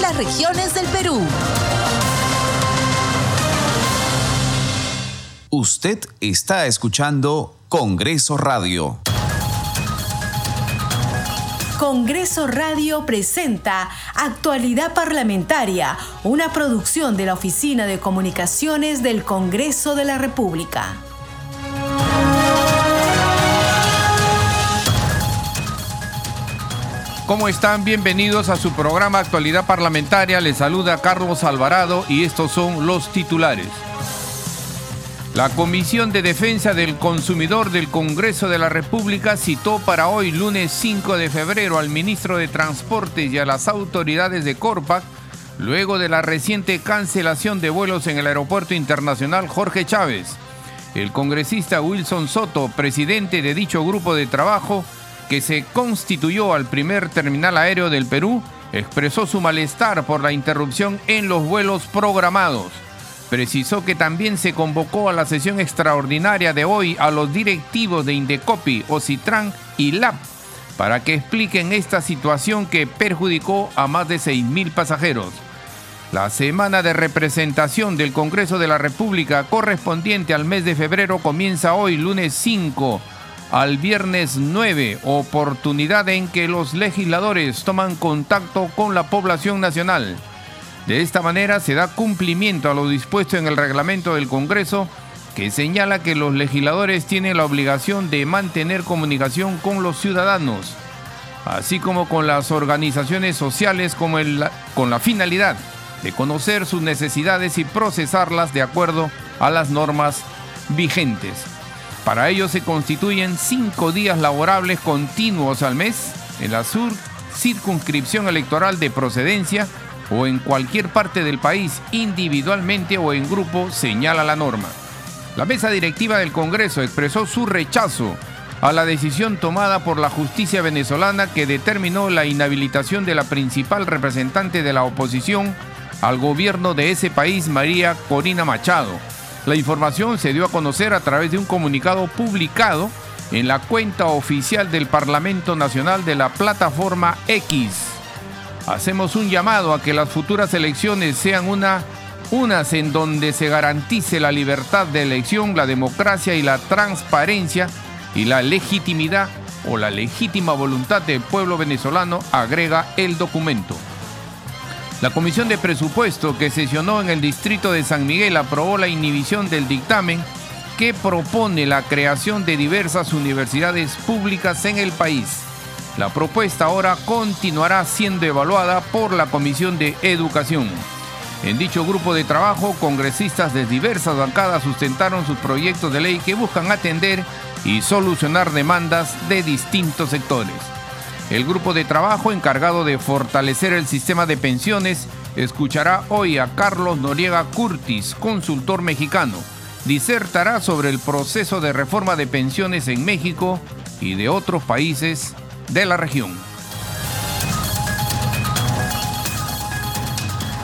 las regiones del Perú. Usted está escuchando Congreso Radio. Congreso Radio presenta Actualidad Parlamentaria, una producción de la Oficina de Comunicaciones del Congreso de la República. ¿Cómo están? Bienvenidos a su programa Actualidad Parlamentaria. Les saluda Carlos Alvarado y estos son los titulares. La Comisión de Defensa del Consumidor del Congreso de la República citó para hoy, lunes 5 de febrero, al ministro de Transportes y a las autoridades de Corpac, luego de la reciente cancelación de vuelos en el Aeropuerto Internacional Jorge Chávez. El congresista Wilson Soto, presidente de dicho grupo de trabajo, que se constituyó al primer terminal aéreo del Perú, expresó su malestar por la interrupción en los vuelos programados. Precisó que también se convocó a la sesión extraordinaria de hoy a los directivos de Indecopi, Ocitran y LAP para que expliquen esta situación que perjudicó a más de 6.000 pasajeros. La semana de representación del Congreso de la República correspondiente al mes de febrero comienza hoy, lunes 5 al viernes 9, oportunidad en que los legisladores toman contacto con la población nacional. De esta manera se da cumplimiento a lo dispuesto en el reglamento del Congreso, que señala que los legisladores tienen la obligación de mantener comunicación con los ciudadanos, así como con las organizaciones sociales con la finalidad de conocer sus necesidades y procesarlas de acuerdo a las normas vigentes. Para ello se constituyen cinco días laborables continuos al mes en la sur circunscripción electoral de procedencia o en cualquier parte del país, individualmente o en grupo, señala la norma. La mesa directiva del Congreso expresó su rechazo a la decisión tomada por la justicia venezolana que determinó la inhabilitación de la principal representante de la oposición al gobierno de ese país, María Corina Machado la información se dio a conocer a través de un comunicado publicado en la cuenta oficial del Parlamento Nacional de la plataforma X. Hacemos un llamado a que las futuras elecciones sean una, unas en donde se garantice la libertad de elección, la democracia y la transparencia y la legitimidad o la legítima voluntad del pueblo venezolano, agrega el documento. La Comisión de Presupuesto que sesionó en el distrito de San Miguel aprobó la inhibición del dictamen que propone la creación de diversas universidades públicas en el país. La propuesta ahora continuará siendo evaluada por la Comisión de Educación. En dicho grupo de trabajo, congresistas de diversas bancadas sustentaron sus proyectos de ley que buscan atender y solucionar demandas de distintos sectores. El grupo de trabajo encargado de fortalecer el sistema de pensiones escuchará hoy a Carlos Noriega Curtis, consultor mexicano. Disertará sobre el proceso de reforma de pensiones en México y de otros países de la región.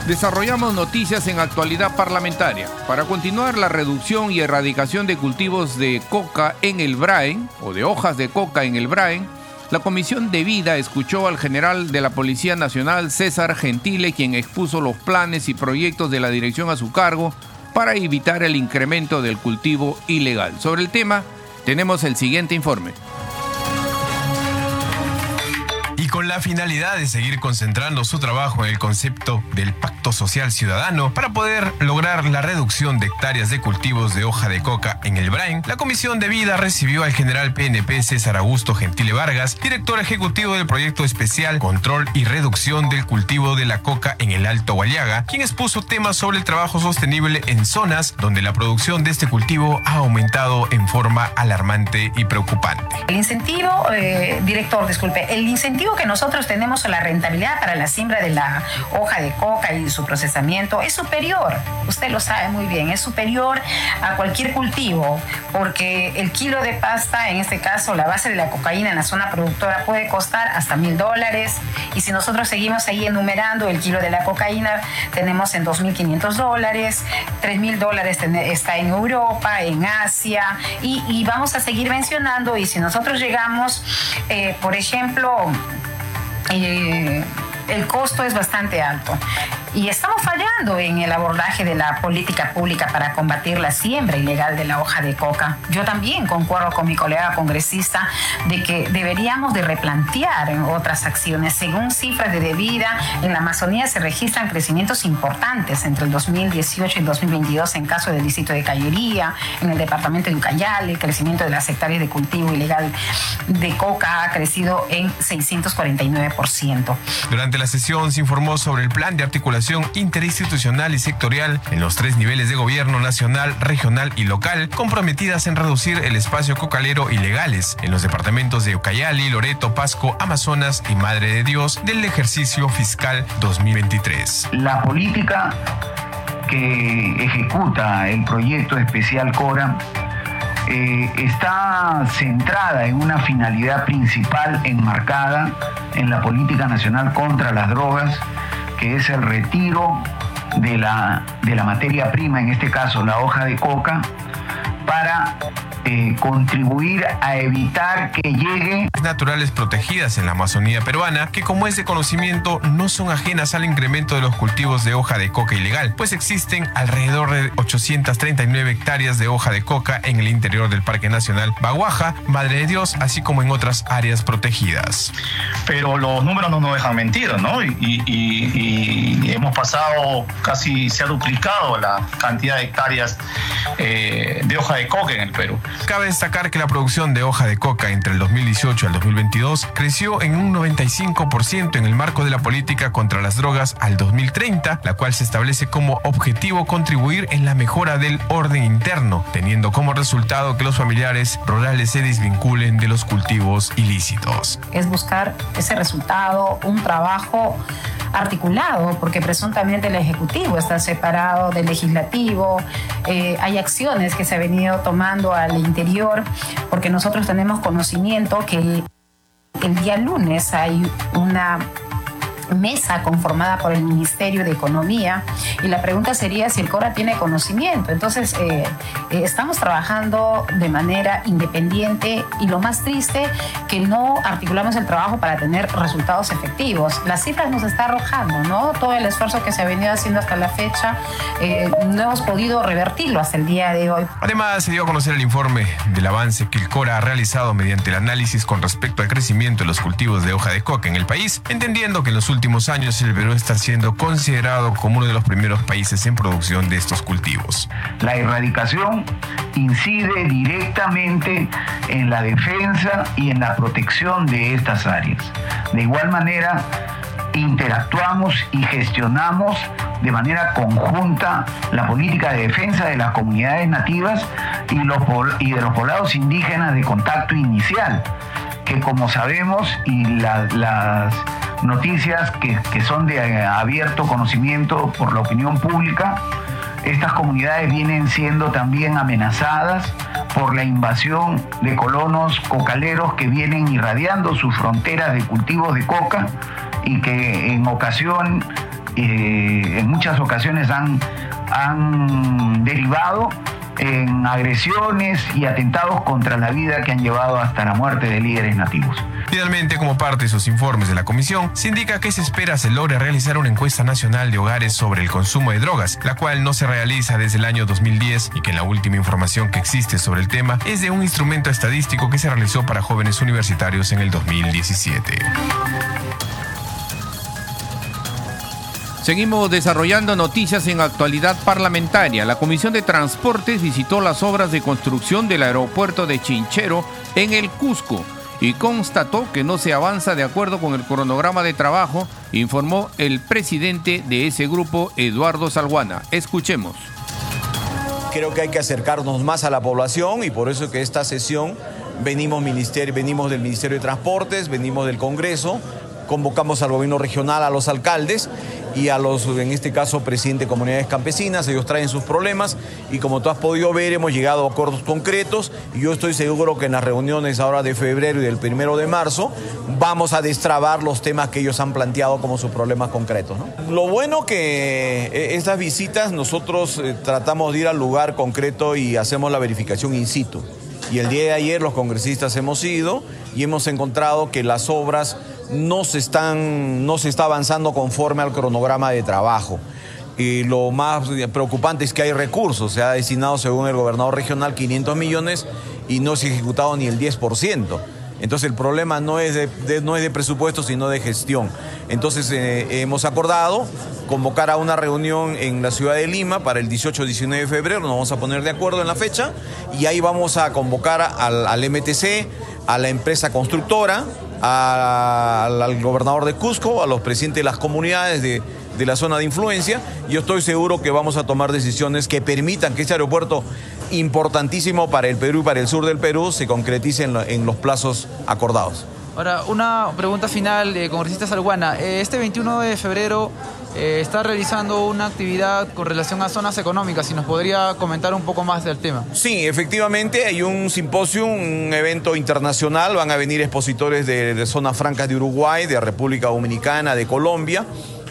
Desarrollamos noticias en actualidad parlamentaria. Para continuar la reducción y erradicación de cultivos de coca en el Braen, o de hojas de coca en el Braen, la Comisión de Vida escuchó al general de la Policía Nacional, César Gentile, quien expuso los planes y proyectos de la dirección a su cargo para evitar el incremento del cultivo ilegal. Sobre el tema, tenemos el siguiente informe la finalidad de seguir concentrando su trabajo en el concepto del pacto social ciudadano para poder lograr la reducción de hectáreas de cultivos de hoja de coca en el Brain, la Comisión de Vida recibió al general PNP César Augusto Gentile Vargas, director ejecutivo del proyecto especial Control y Reducción del Cultivo de la Coca en el Alto Guayaga, quien expuso temas sobre el trabajo sostenible en zonas donde la producción de este cultivo ha aumentado en forma alarmante y preocupante. El incentivo, eh, director, disculpe, el incentivo que nosotros tenemos la rentabilidad para la siembra de la hoja de coca y su procesamiento. Es superior, usted lo sabe muy bien, es superior a cualquier cultivo, porque el kilo de pasta, en este caso la base de la cocaína en la zona productora puede costar hasta mil dólares. Y si nosotros seguimos ahí enumerando el kilo de la cocaína tenemos en 2.500 dólares, 3.000 dólares está en Europa, en Asia y, vamos a seguir mencionando. Y si nosotros llegamos, eh, por ejemplo, eh, el costo es bastante alto y estamos fallando en el abordaje de la política pública para combatir la siembra ilegal de la hoja de coca. Yo también concuerdo con mi colega congresista de que deberíamos de replantear otras acciones. Según cifras de debida, en la Amazonía se registran crecimientos importantes entre el 2018 y el 2022 en caso del distrito de Callería, en el departamento de Ucayali, el crecimiento de las hectáreas de cultivo ilegal de coca ha crecido en 649%. Durante la sesión se informó sobre el plan de articulación interinstitucional y sectorial en los tres niveles de gobierno nacional, regional y local, comprometidas en reducir el espacio cocalero ilegales en los departamentos de Ucayali, Loreto, Pasco, Amazonas y Madre de Dios del ejercicio fiscal 2023. La política que ejecuta el proyecto especial Cora eh, está centrada en una finalidad principal enmarcada en la política nacional contra las drogas que es el retiro de la, de la materia prima, en este caso la hoja de coca, para eh, contribuir a evitar que llegue naturales protegidas en la Amazonía peruana que como es de conocimiento no son ajenas al incremento de los cultivos de hoja de coca ilegal, pues existen alrededor de 839 hectáreas de hoja de coca en el interior del Parque Nacional Baguaja, Madre de Dios, así como en otras áreas protegidas. Pero los números no nos dejan mentir, ¿no? Y, hemos pasado, casi se ha duplicado la cantidad de hectáreas eh, de hoja de coca en el Perú. Cabe destacar que la producción de hoja de coca entre el 2018 al 2022 creció en un 95% en el marco de la política contra las drogas al 2030, la cual se establece como objetivo contribuir en la mejora del orden interno, teniendo como resultado que los familiares rurales se desvinculen de los cultivos ilícitos. Es buscar ese resultado, un trabajo articulado, porque presuntamente el Ejecutivo está separado del Legislativo, eh, hay acciones que se han venido tomando al interior, porque nosotros tenemos conocimiento que el día lunes hay una mesa conformada por el Ministerio de Economía y la pregunta sería si el CORA tiene conocimiento. Entonces, eh, eh, estamos trabajando de manera independiente y lo más triste que no articulamos el trabajo para tener resultados efectivos. Las cifras nos está arrojando, ¿no? Todo el esfuerzo que se ha venido haciendo hasta la fecha, eh, no hemos podido revertirlo hasta el día de hoy. Además, se dio a conocer el informe del avance que el CORA ha realizado mediante el análisis con respecto al crecimiento de los cultivos de hoja de coca en el país, entendiendo que en los últimos últimos años el Perú está siendo considerado como uno de los primeros países en producción de estos cultivos. La erradicación incide directamente en la defensa y en la protección de estas áreas. De igual manera, interactuamos y gestionamos de manera conjunta la política de defensa de las comunidades nativas y, de los poblados indígenas de contacto inicial, que como sabemos y las noticias que, son de eh, abierto conocimiento por la opinión pública. Estas comunidades vienen siendo también amenazadas por la invasión de colonos cocaleros que vienen irradiando sus fronteras de cultivos de coca y que en ocasión, eh, en muchas ocasiones han, han derivado en agresiones y atentados contra la vida que han llevado hasta la muerte de líderes nativos. Finalmente, como parte de sus informes de la comisión, se indica que se espera se logre realizar una encuesta nacional de hogares sobre el consumo de drogas, la cual no se realiza desde el año 2010 y que la última información que existe sobre el tema es de un instrumento estadístico que se realizó para jóvenes universitarios en el 2017. Seguimos desarrollando noticias en actualidad parlamentaria. La Comisión de Transportes visitó las obras de construcción del aeropuerto de Chinchero en el Cusco y constató que no se avanza de acuerdo con el cronograma de trabajo, informó el presidente de ese grupo, Eduardo Salguana. Escuchemos. Creo que hay que acercarnos más a la población y por eso que esta sesión venimos, ministerio, venimos del Ministerio de Transportes, venimos del Congreso convocamos al gobierno regional, a los alcaldes y a los, en este caso, presidente de comunidades campesinas. Ellos traen sus problemas y como tú has podido ver, hemos llegado a acuerdos concretos y yo estoy seguro que en las reuniones ahora de febrero y del primero de marzo vamos a destrabar los temas que ellos han planteado como sus problemas concretos. Lo bueno que eh, estas visitas nosotros eh, tratamos de ir al lugar concreto y hacemos la verificación in situ. Y el día de ayer los congresistas hemos ido y hemos encontrado que las obras no se, están, no se está avanzando conforme al cronograma de trabajo. Y lo más preocupante es que hay recursos, se ha destinado según el gobernador regional 500 millones y no se ha ejecutado ni el 10%. Entonces el problema no es de, no es de presupuesto, sino de gestión. Entonces eh, hemos acordado convocar a una reunión en la ciudad de Lima para el 18-19 de febrero, nos vamos a poner de acuerdo en la fecha y ahí vamos a convocar al, al MTC, a la empresa constructora, al, gobernador de Cusco, a los presidentes de las comunidades de, la zona de influencia. Yo estoy seguro que vamos a tomar decisiones que permitan que este aeropuerto importantísimo para el Perú y para el sur del Perú se concretice en, los plazos acordados. Ahora, una pregunta final, de congresista Salguana. Eh, este 21 de febrero eh, está realizando una actividad con relación a zonas económicas. Si nos podría comentar un poco más del tema. Sí, efectivamente hay un simposio, un evento internacional. Van a venir expositores de, de zonas francas de Uruguay, de República Dominicana, de Colombia.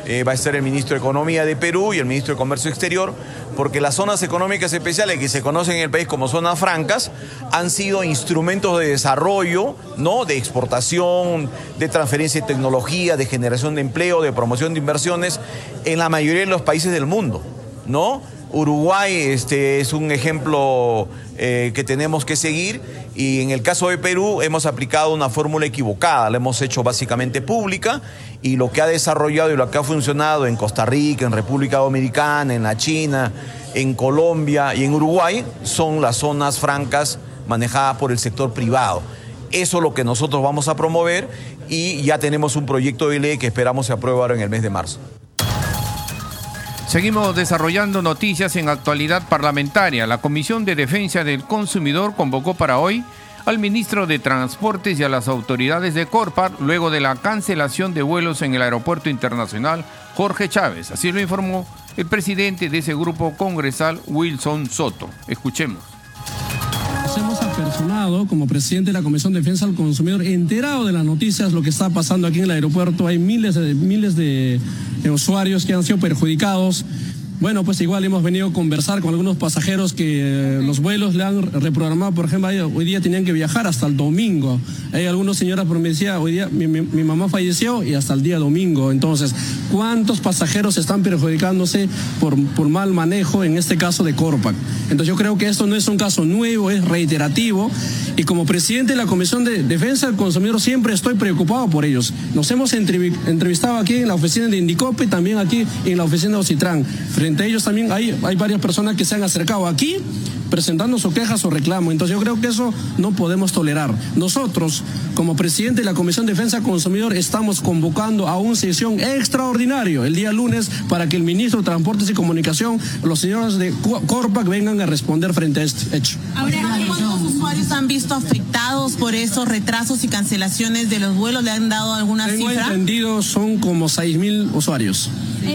Eh, va a ser el ministro de Economía de Perú y el ministro de Comercio Exterior, porque las zonas económicas especiales que se conocen en el país como zonas francas han sido instrumentos de desarrollo, ¿no? de exportación, de transferencia de tecnología, de generación de empleo, de promoción de inversiones en la mayoría de los países del mundo. ¿no? Uruguay este, es un ejemplo eh, que tenemos que seguir y en el caso de Perú hemos aplicado una fórmula equivocada, la hemos hecho básicamente pública y lo que ha desarrollado y lo que ha funcionado en Costa Rica, en República Dominicana, en la China, en Colombia y en Uruguay son las zonas francas manejadas por el sector privado. Eso es lo que nosotros vamos a promover y ya tenemos un proyecto de ley que esperamos se apruebe ahora en el mes de marzo. Seguimos desarrollando noticias en actualidad parlamentaria. La Comisión de Defensa del Consumidor convocó para hoy al ministro de Transportes y a las autoridades de Corpar luego de la cancelación de vuelos en el aeropuerto internacional Jorge Chávez. Así lo informó el presidente de ese grupo congresal, Wilson Soto. Escuchemos. Como presidente de la Comisión de Defensa del Consumidor, enterado de las noticias, lo que está pasando aquí en el aeropuerto. Hay miles de, miles de usuarios que han sido perjudicados. Bueno, pues igual hemos venido a conversar con algunos pasajeros que eh, los vuelos le han reprogramado, por ejemplo, hoy día tenían que viajar hasta el domingo. Hay algunas señoras, pero me decía, hoy día mi, mamá falleció y hasta el día domingo. Entonces, ¿cuántos pasajeros están perjudicándose por, por mal manejo, en este caso de Corpac? Entonces yo creo que esto no es un caso nuevo, es reiterativo y como presidente de la Comisión de Defensa del Consumidor siempre estoy preocupado por ellos. Nos hemos entrevistado aquí en la oficina de Indicope, también aquí en la oficina de Ocitran. Frente a ellos también hay, hay varias personas que se han acercado aquí presentando su queja, su reclamo. Entonces yo creo que eso no podemos tolerar. Nosotros, como presidente de la Comisión de Defensa Consumidor, estamos convocando a una sesión extraordinaria el día lunes para que el ministro de Transportes y Comunicación, los señores de Corpac vengan a responder frente a este hecho. Ahora, ¿cuántos usuarios han visto afectados por esos retrasos y cancelaciones de los vuelos? ¿Le han dado alguna Tengo cifra? entendido, son como 6 mil usuarios.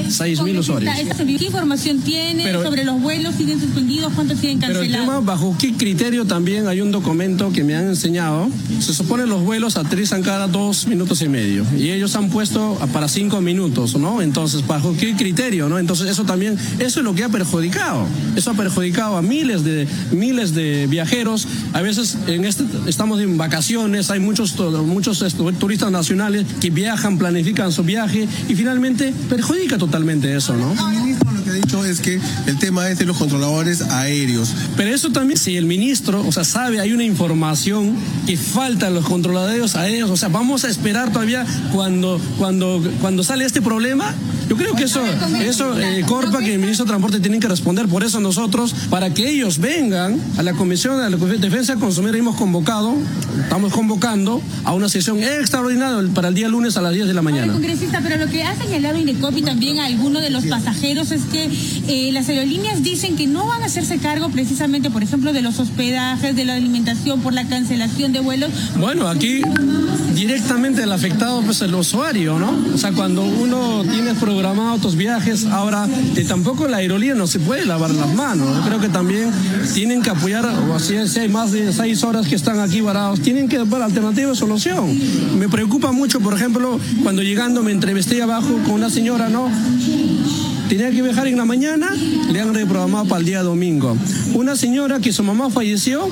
6 mil usuarios. ¿Qué información tiene sobre los vuelos? ¿Siguen suspendidos? ¿Cuántos siguen cancelados? Pero el tema, bajo qué criterio también hay un documento que me han enseñado. Se supone los vuelos aterrizan cada dos minutos y medio. Y ellos han puesto para cinco minutos, ¿no? Entonces, ¿bajo qué criterio, no? Entonces, eso también, eso es lo que ha perjudicado. Eso ha perjudicado a miles de, miles de viajeros. A veces en este, estamos en vacaciones, hay muchos, muchos turistas nacionales que viajan, planifican su viaje y finalmente perjudica totalmente eso, ¿no? Lo que ha dicho es que el tema es de los controladores aéreos. Pero eso también, si el ministro, o sea, sabe, hay una información que faltan los controladores aéreos, o sea, vamos a esperar todavía cuando, cuando, cuando sale este problema. Yo creo que eso, eso eh, Corpa, que el ministro de Transporte tienen que responder. Por eso nosotros, para que ellos vengan a la Comisión de la Defensa del Consumidor, hemos convocado, estamos convocando a una sesión extraordinaria para el día lunes a las 10 de la mañana. congresista, pero lo que ha señalado Indecopi también a algunos de los pasajeros es que eh, las aerolíneas dicen que no van a hacerse cargo precisamente, por ejemplo, de los hospedajes, de la alimentación por la cancelación de vuelos. Bueno, aquí directamente el afectado pues el usuario, ¿no? O sea, cuando uno tiene programado tus viajes, ahora tampoco la aerolínea no se puede lavar las manos. Yo creo que también tienen que apoyar, o si, si hay más de seis horas que están aquí varados, tienen que dar alternativa de solución. Me preocupa mucho, por ejemplo, cuando llegando me entrevisté abajo con una señora, ¿no? Tenía que viajar en la mañana, le han reprogramado para el día domingo. Una señora que su mamá falleció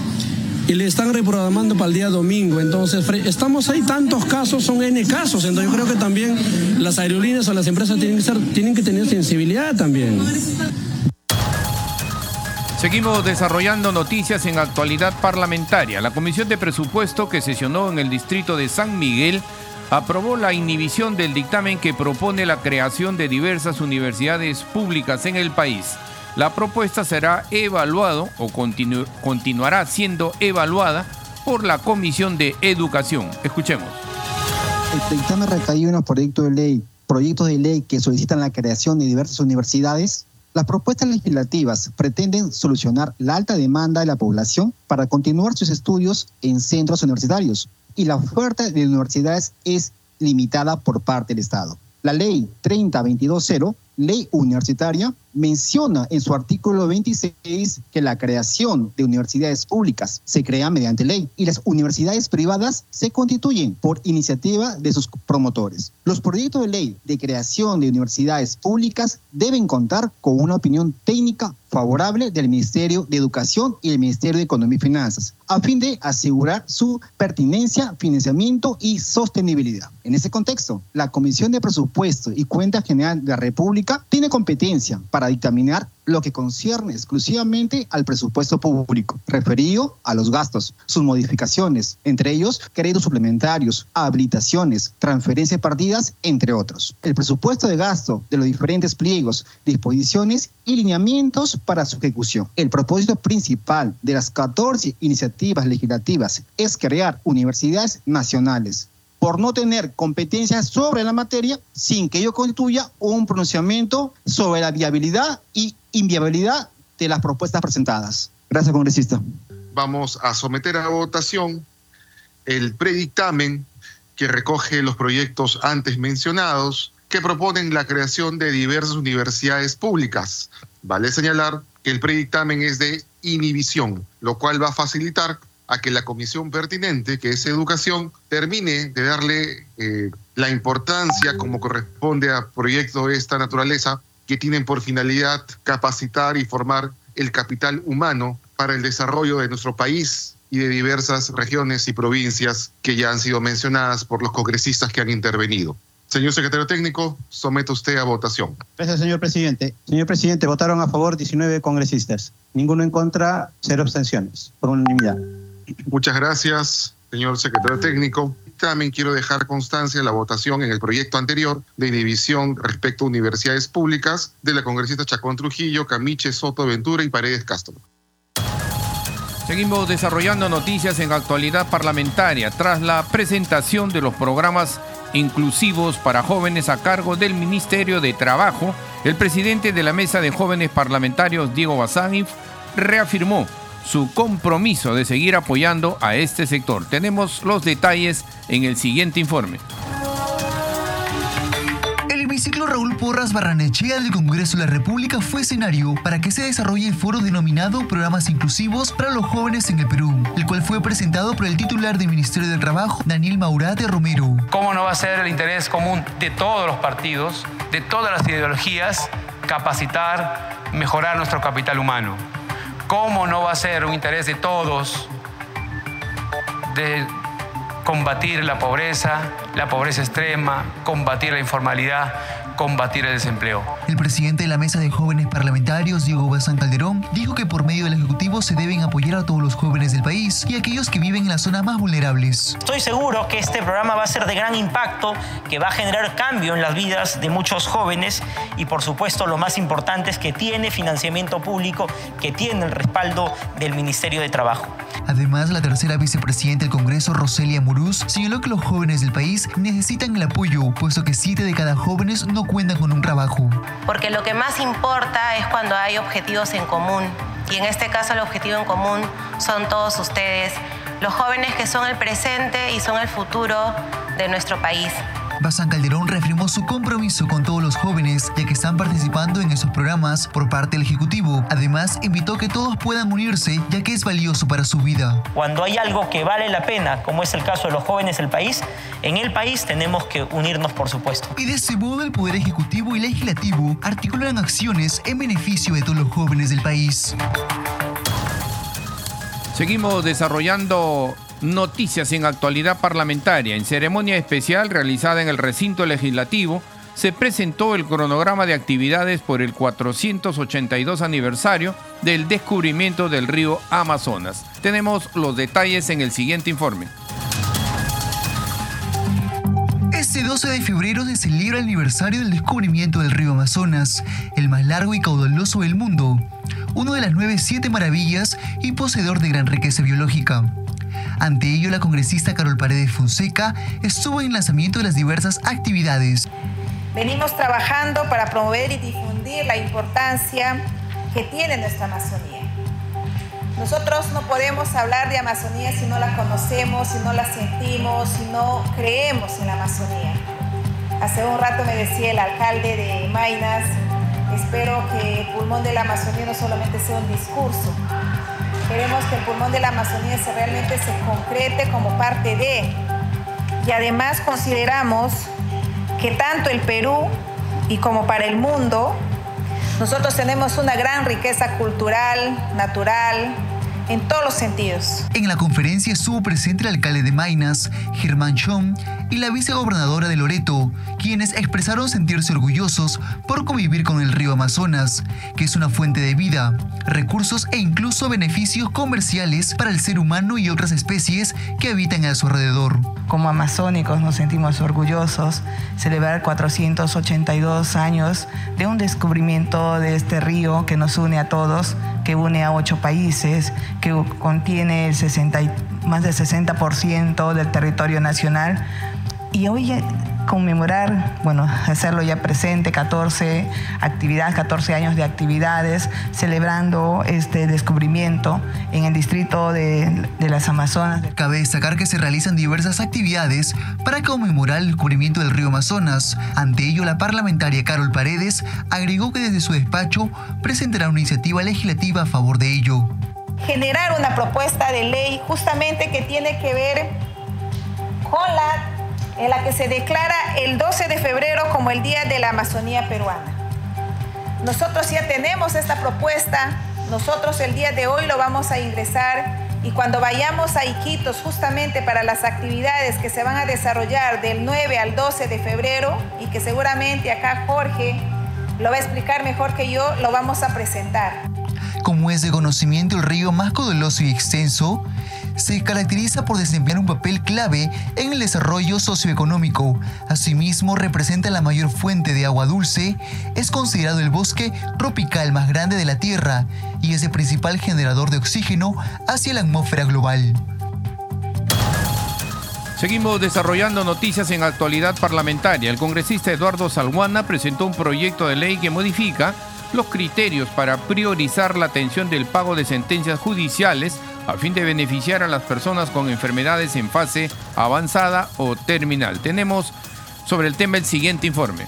y le están reprogramando para el día domingo. Entonces, estamos ahí, tantos casos, son N casos. Entonces, yo creo que también las aerolíneas o las empresas tienen que, tienen que tener sensibilidad también. Seguimos desarrollando noticias en actualidad parlamentaria. La Comisión de Presupuesto que sesionó en el distrito de San Miguel aprobó la inhibición del dictamen que propone la creación de diversas universidades públicas en el país. La propuesta será evaluado o continuará siendo evaluada por la Comisión de Educación. Escuchemos. El dictamen recaído en los proyectos de ley, proyectos de ley que solicitan la creación de diversas universidades. Las propuestas legislativas pretenden solucionar la alta demanda de la población para continuar sus estudios en centros universitarios, y la oferta de universidades es limitada por parte del Estado. La ley 3022.0, ley universitaria, menciona en su artículo 26 que la creación de universidades públicas se crea mediante ley y las universidades privadas se constituyen por iniciativa de sus promotores. Los proyectos de ley de creación de universidades públicas deben contar con una opinión técnica favorable del Ministerio de Educación y el Ministerio de Economía y Finanzas, a fin de asegurar su pertinencia, financiamiento y sostenibilidad. En ese contexto, la Comisión de Presupuesto y Cuenta General de la República tiene competencia para dictaminar lo que concierne exclusivamente al presupuesto público, referido a los gastos, sus modificaciones, entre ellos créditos suplementarios, habilitaciones, transferencias partidas, entre otros. El presupuesto de gasto de los diferentes pliegos, disposiciones y lineamientos para su ejecución. El propósito principal de las 14 iniciativas legislativas es crear universidades nacionales por no tener competencias sobre la materia sin que ello constituya un pronunciamiento sobre la viabilidad y inviabilidad de las propuestas presentadas. Gracias, congresista. Vamos a someter a votación el predictamen que recoge los proyectos antes mencionados que proponen la creación de diversas universidades públicas. Vale señalar que el predictamen es de inhibición, lo cual va a facilitar a que la comisión pertinente, que es educación, termine de darle eh, la importancia como corresponde a proyectos de esta naturaleza que tienen por finalidad capacitar y formar el capital humano para el desarrollo de nuestro país y de diversas regiones y provincias que ya han sido mencionadas por los congresistas que han intervenido. Señor secretario técnico, somete usted a votación. Gracias, señor presidente. Señor presidente, votaron a favor 19 congresistas. Ninguno en contra, cero abstenciones, por unanimidad. Muchas gracias, señor secretario técnico. También quiero dejar constancia de la votación en el proyecto anterior de inhibición respecto a universidades públicas de la congresista Chacón Trujillo, Camiche, Soto, Ventura y Paredes Castro. Seguimos desarrollando noticias en actualidad parlamentaria tras la presentación de los programas inclusivos para jóvenes a cargo del Ministerio de Trabajo. El presidente de la Mesa de Jóvenes Parlamentarios, Diego Bazán, reafirmó su compromiso de seguir apoyando a este sector. Tenemos los detalles en el siguiente informe. El hemiciclo Raúl Porras Barranechea del Congreso de la República fue escenario para que se desarrolle el foro denominado Programas Inclusivos para los Jóvenes en el Perú, el cual fue presentado por el titular del Ministerio del Trabajo, Daniel Maurate Romero. ¿Cómo no va a ser el interés común de todos los partidos, de todas las ideologías, capacitar, mejorar nuestro capital humano? ¿Cómo no va a ser un interés de todos de combatir la pobreza, la pobreza extrema, combatir la informalidad? Combatir el desempleo. El presidente de la Mesa de Jóvenes Parlamentarios, Diego Bazán Calderón, dijo que por medio del Ejecutivo se deben apoyar a todos los jóvenes del país y a aquellos que viven en las zonas más vulnerables. Estoy seguro que este programa va a ser de gran impacto, que va a generar cambio en las vidas de muchos jóvenes y por supuesto lo más importante es que tiene financiamiento público, que tiene el respaldo del Ministerio de Trabajo. Además, la tercera vicepresidenta del Congreso, Roselia Muruz, señaló que los jóvenes del país necesitan el apoyo, puesto que siete de cada jóvenes no cuenta con un trabajo. Porque lo que más importa es cuando hay objetivos en común. Y en este caso el objetivo en común son todos ustedes, los jóvenes que son el presente y son el futuro de nuestro país. Bazán Calderón reafirmó su compromiso con todos los jóvenes ya que están participando en esos programas por parte del Ejecutivo. Además, invitó que todos puedan unirse ya que es valioso para su vida. Cuando hay algo que vale la pena, como es el caso de los jóvenes del país, en el país tenemos que unirnos, por supuesto. Y de ese modo el Poder Ejecutivo y Legislativo articulan acciones en beneficio de todos los jóvenes del país. Seguimos desarrollando noticias en actualidad parlamentaria. En ceremonia especial realizada en el recinto legislativo, se presentó el cronograma de actividades por el 482 aniversario del descubrimiento del río Amazonas. Tenemos los detalles en el siguiente informe. Este 12 de febrero se celebra el aniversario del descubrimiento del río Amazonas, el más largo y caudaloso del mundo, uno de las nueve siete maravillas y poseedor de gran riqueza biológica. Ante ello, la congresista Carol Paredes Fonseca estuvo en el lanzamiento de las diversas actividades. Venimos trabajando para promover y difundir la importancia que tiene nuestra Amazonía. Nosotros no podemos hablar de Amazonía si no la conocemos, si no la sentimos, si no creemos en la Amazonía. Hace un rato me decía el alcalde de Mainas, espero que el pulmón de la Amazonía no solamente sea un discurso, Queremos que el pulmón de la Amazonía se realmente se concrete como parte de. Y además consideramos que tanto el Perú y como para el mundo, nosotros tenemos una gran riqueza cultural, natural, en todos los sentidos. En la conferencia estuvo presente el alcalde de Mainas, Germán Chong, y la vicegobernadora de Loreto, quienes expresaron sentirse orgullosos por convivir con el río Amazonas, que es una fuente de vida, recursos e incluso beneficios comerciales para el ser humano y otras especies que habitan a su alrededor. Como amazónicos nos sentimos orgullosos celebrar 482 años de un descubrimiento de este río que nos une a todos que une a ocho países, que contiene el 60, más del 60% del territorio nacional. Y hoy conmemorar, bueno, hacerlo ya presente, 14 actividades, 14 años de actividades, celebrando este descubrimiento en el distrito de, de, las Amazonas. Cabe destacar que se realizan diversas actividades para conmemorar el descubrimiento del río Amazonas. Ante ello, la parlamentaria Carol Paredes agregó que desde su despacho presentará una iniciativa legislativa a favor de ello. Generar una propuesta de ley justamente que tiene que ver con la en la que se declara el 12 de febrero como el Día de la Amazonía Peruana. Nosotros ya tenemos esta propuesta, nosotros el día de hoy lo vamos a ingresar y cuando vayamos a Iquitos justamente para las actividades que se van a desarrollar del 9 al 12 de febrero y que seguramente acá Jorge lo va a explicar mejor que yo, lo vamos a presentar. Como es de conocimiento el río más caudaloso y extenso, se caracteriza por desempeñar un papel clave en el desarrollo socioeconómico. Asimismo, representa la mayor fuente de agua dulce, es considerado el bosque tropical más grande de la Tierra y es el principal generador de oxígeno hacia la atmósfera global. Seguimos desarrollando noticias en actualidad parlamentaria. El congresista Eduardo Salguana presentó un proyecto de ley que modifica los criterios para priorizar la atención del pago de sentencias judiciales a fin de beneficiar a las personas con enfermedades en fase avanzada o terminal. Tenemos sobre el tema el siguiente informe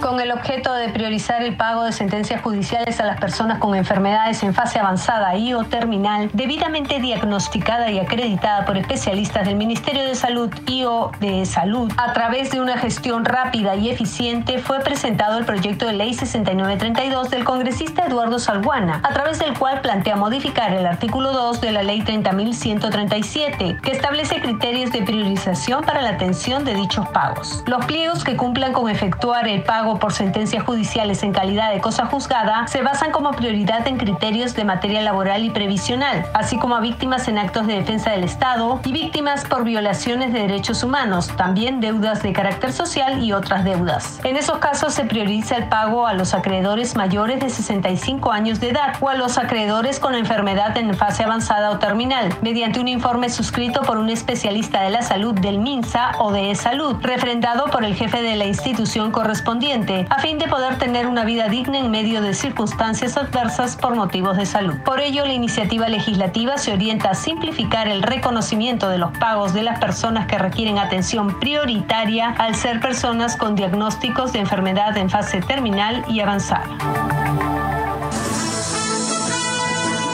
con el objeto de priorizar el pago de sentencias judiciales a las personas con enfermedades en fase avanzada y o terminal, debidamente diagnosticada y acreditada por especialistas del Ministerio de Salud y o de Salud, a través de una gestión rápida y eficiente, fue presentado el proyecto de ley 6932 del congresista Eduardo Salguana, a través del cual plantea modificar el artículo 2 de la ley 30.137, que establece criterios de priorización para la atención de dichos pagos. Los pliegos que cumplan con efectuar el pago por sentencias judiciales en calidad de cosa juzgada se basan como prioridad en criterios de materia laboral y previsional, así como a víctimas en actos de defensa del Estado y víctimas por violaciones de derechos humanos, también deudas de carácter social y otras deudas. En esos casos se prioriza el pago a los acreedores mayores de 65 años de edad o a los acreedores con enfermedad en fase avanzada o terminal, mediante un informe suscrito por un especialista de la salud del MINSA o de E-Salud, refrendado por el jefe de la institución correspondiente a fin de poder tener una vida digna en medio de circunstancias adversas por motivos de salud. Por ello, la iniciativa legislativa se orienta a simplificar el reconocimiento de los pagos de las personas que requieren atención prioritaria al ser personas con diagnósticos de enfermedad en fase terminal y avanzada.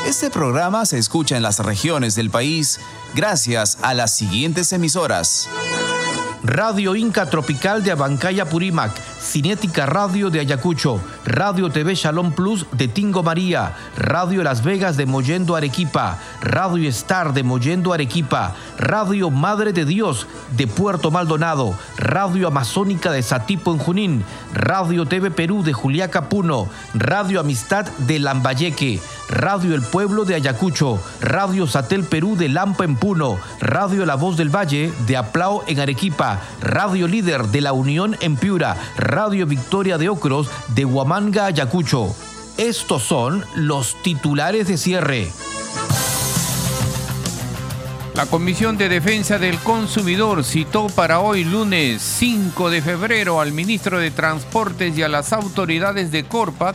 Este programa se escucha en las regiones del país gracias a las siguientes emisoras. Radio Inca Tropical de Abancaya Purímac, Cinética Radio de Ayacucho, Radio TV Shalom Plus de Tingo María, Radio Las Vegas de Mollendo Arequipa, Radio Star de Mollendo Arequipa, Radio Madre de Dios de Puerto Maldonado, Radio Amazónica de Satipo en Junín, Radio TV Perú de Juliaca Puno, Radio Amistad de Lambayeque, Radio El Pueblo de Ayacucho, Radio Satel Perú de Lampa en Puno, Radio La Voz del Valle de Aplao en Arequipa, Radio Líder de La Unión en Piura, Radio Victoria de Ocros de Huamanga, Ayacucho. Estos son los titulares de cierre. La Comisión de Defensa del Consumidor citó para hoy lunes 5 de febrero al ministro de Transportes y a las autoridades de Corpac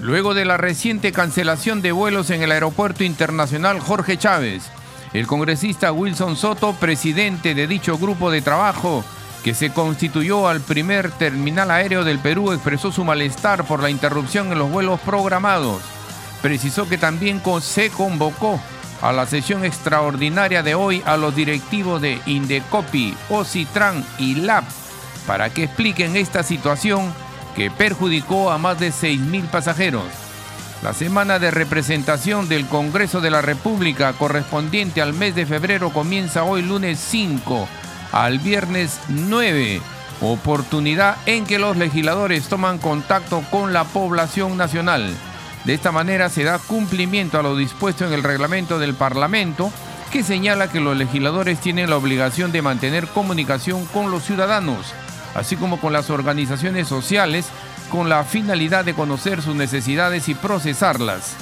luego de la reciente cancelación de vuelos en el Aeropuerto Internacional Jorge Chávez. El congresista Wilson Soto, presidente de dicho grupo de trabajo, que se constituyó al primer terminal aéreo del Perú, expresó su malestar por la interrupción en los vuelos programados. Precisó que también se convocó a la sesión extraordinaria de hoy a los directivos de Indecopi, Ocitran y LAP para que expliquen esta situación que perjudicó a más de 6.000 pasajeros. La semana de representación del Congreso de la República correspondiente al mes de febrero comienza hoy lunes 5 al viernes 9, oportunidad en que los legisladores toman contacto con la población nacional. De esta manera se da cumplimiento a lo dispuesto en el reglamento del Parlamento, que señala que los legisladores tienen la obligación de mantener comunicación con los ciudadanos, así como con las organizaciones sociales, con la finalidad de conocer sus necesidades y procesarlas.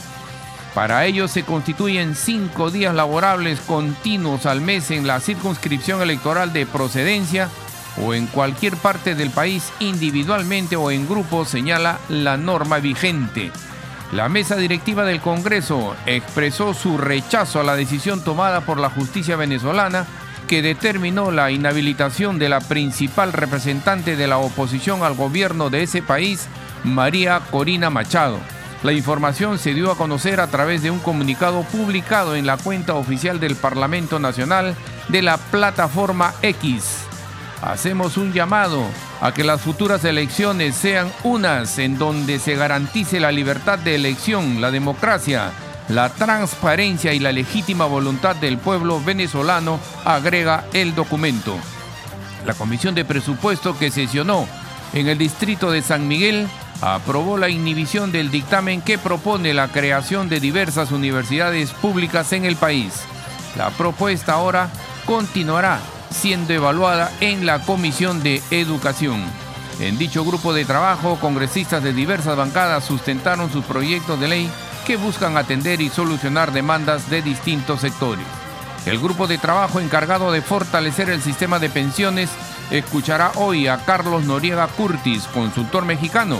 Para ello se constituyen cinco días laborables continuos al mes en la circunscripción electoral de procedencia o en cualquier parte del país individualmente o en grupo, señala la norma vigente. La mesa directiva del Congreso expresó su rechazo a la decisión tomada por la justicia venezolana que determinó la inhabilitación de la principal representante de la oposición al gobierno de ese país, María Corina Machado. La información se dio a conocer a través de un comunicado publicado en la cuenta oficial del Parlamento Nacional de la plataforma X. Hacemos un llamado a que las futuras elecciones sean unas en donde se garantice la libertad de elección, la democracia, la transparencia y la legítima voluntad del pueblo venezolano, agrega el documento. La Comisión de Presupuesto que sesionó en el distrito de San Miguel aprobó la inhibición del dictamen que propone la creación de diversas universidades públicas en el país. La propuesta ahora continuará siendo evaluada en la Comisión de Educación. En dicho grupo de trabajo, congresistas de diversas bancadas sustentaron sus proyectos de ley que buscan atender y solucionar demandas de distintos sectores. El grupo de trabajo encargado de fortalecer el sistema de pensiones escuchará hoy a Carlos Noriega Curtis, consultor mexicano.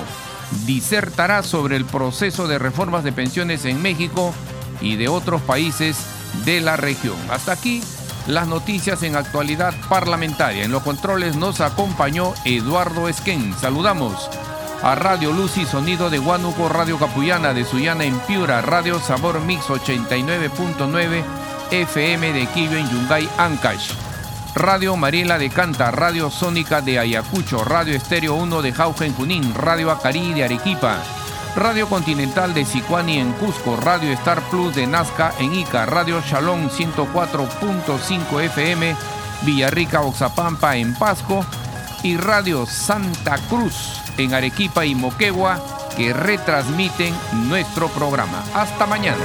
Disertará sobre el proceso de reformas de pensiones en México y de otros países de la región. Hasta aquí las noticias en actualidad parlamentaria. En los controles nos acompañó Eduardo Esquén. Saludamos a Radio Luz y Sonido de Huánuco, Radio Capuyana de Sullana en Piura, Radio Sabor Mix 89.9 FM de Quillo en Yungay, Ancash. Radio Mariela de Canta, Radio Sónica de Ayacucho, Radio Estéreo 1 de Jauja en Junín, Radio Acarí de Arequipa, Radio Continental de Sicuani en Cusco, Radio Star Plus de Nazca en Ica, Radio Shalom 104.5 FM, Villarrica, Oxapampa en Pasco y Radio Santa Cruz en Arequipa y Moquegua que retransmiten nuestro programa. Hasta mañana.